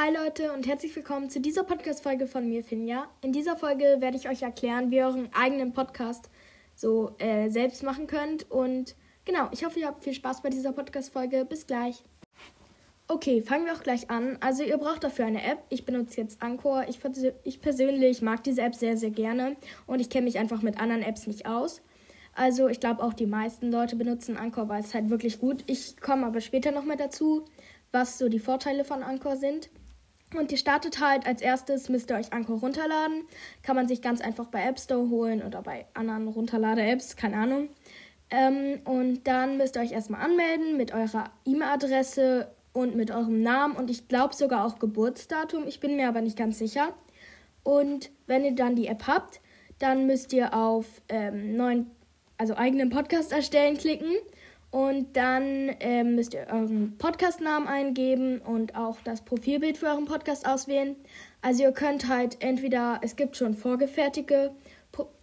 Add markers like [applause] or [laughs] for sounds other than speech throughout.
Hi Leute und herzlich willkommen zu dieser Podcast-Folge von mir, Finja. In dieser Folge werde ich euch erklären, wie ihr euren eigenen Podcast so äh, selbst machen könnt. Und genau, ich hoffe, ihr habt viel Spaß bei dieser Podcast-Folge. Bis gleich. Okay, fangen wir auch gleich an. Also ihr braucht dafür eine App. Ich benutze jetzt Anchor. Ich, ich persönlich mag diese App sehr, sehr gerne und ich kenne mich einfach mit anderen Apps nicht aus. Also ich glaube auch die meisten Leute benutzen Anchor, weil es halt wirklich gut. Ich komme aber später noch mal dazu, was so die Vorteile von Anchor sind. Und ihr startet halt als erstes, müsst ihr euch Anchor runterladen. Kann man sich ganz einfach bei App Store holen oder bei anderen Runterlade-Apps, keine Ahnung. Ähm, und dann müsst ihr euch erstmal anmelden mit eurer E-Mail-Adresse und mit eurem Namen und ich glaube sogar auch Geburtsdatum. Ich bin mir aber nicht ganz sicher. Und wenn ihr dann die App habt, dann müsst ihr auf ähm, neuen, also eigenen Podcast erstellen klicken. Und dann ähm, müsst ihr euren Podcastnamen eingeben und auch das Profilbild für euren Podcast auswählen. Also ihr könnt halt entweder, es gibt schon vorgefertigte,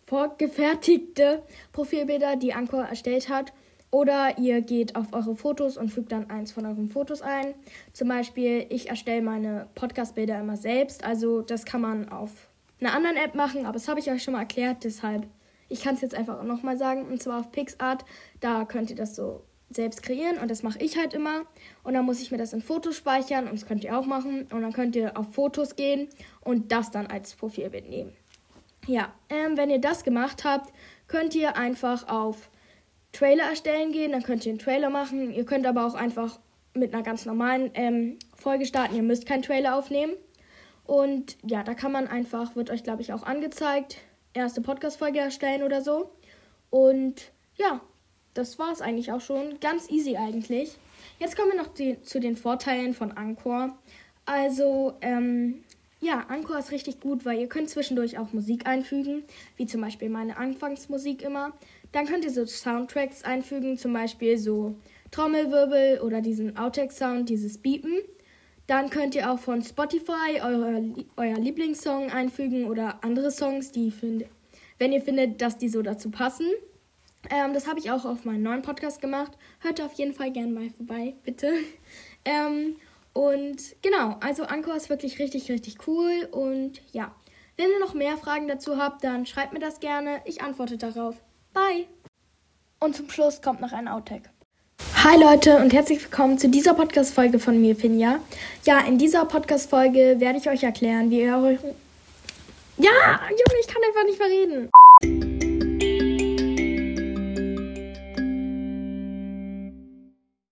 vorgefertigte Profilbilder, die Anchor erstellt hat. Oder ihr geht auf eure Fotos und fügt dann eins von euren Fotos ein. Zum Beispiel, ich erstelle meine Podcast-Bilder immer selbst. Also das kann man auf einer anderen App machen, aber das habe ich euch schon mal erklärt. Deshalb, ich kann es jetzt einfach nochmal sagen. Und zwar auf PixArt. Da könnt ihr das so selbst kreieren und das mache ich halt immer. Und dann muss ich mir das in Fotos speichern und das könnt ihr auch machen. Und dann könnt ihr auf Fotos gehen und das dann als Profilbild nehmen. Ja, ähm, wenn ihr das gemacht habt, könnt ihr einfach auf Trailer erstellen gehen, dann könnt ihr einen Trailer machen. Ihr könnt aber auch einfach mit einer ganz normalen ähm, Folge starten. Ihr müsst keinen Trailer aufnehmen. Und ja, da kann man einfach, wird euch glaube ich auch angezeigt, erste Podcast-Folge erstellen oder so. Und ja, das war es eigentlich auch schon. Ganz easy eigentlich. Jetzt kommen wir noch die, zu den Vorteilen von Anchor. Also, ähm, ja, Anchor ist richtig gut, weil ihr könnt zwischendurch auch Musik einfügen, wie zum Beispiel meine Anfangsmusik immer. Dann könnt ihr so Soundtracks einfügen, zum Beispiel so Trommelwirbel oder diesen Outtake-Sound, dieses Beepen. Dann könnt ihr auch von Spotify eure, euer Lieblingssong einfügen oder andere Songs, die findet, wenn ihr findet, dass die so dazu passen. Ähm, das habe ich auch auf meinem neuen Podcast gemacht. Hört auf jeden Fall gerne mal vorbei, bitte. [laughs] Ähm, und genau, also Anchor ist wirklich richtig, richtig cool. Und ja, wenn ihr noch mehr Fragen dazu habt, dann schreibt mir das gerne. Ich antworte darauf. Bye. Und zum Schluss kommt noch ein Outtake. Hi Leute und herzlich willkommen zu dieser Podcast-Folge von mir, Finja. Ja, in dieser Podcast-Folge werde ich euch erklären, wie ihr eure... Ja, Junge, ich kann einfach nicht mehr reden.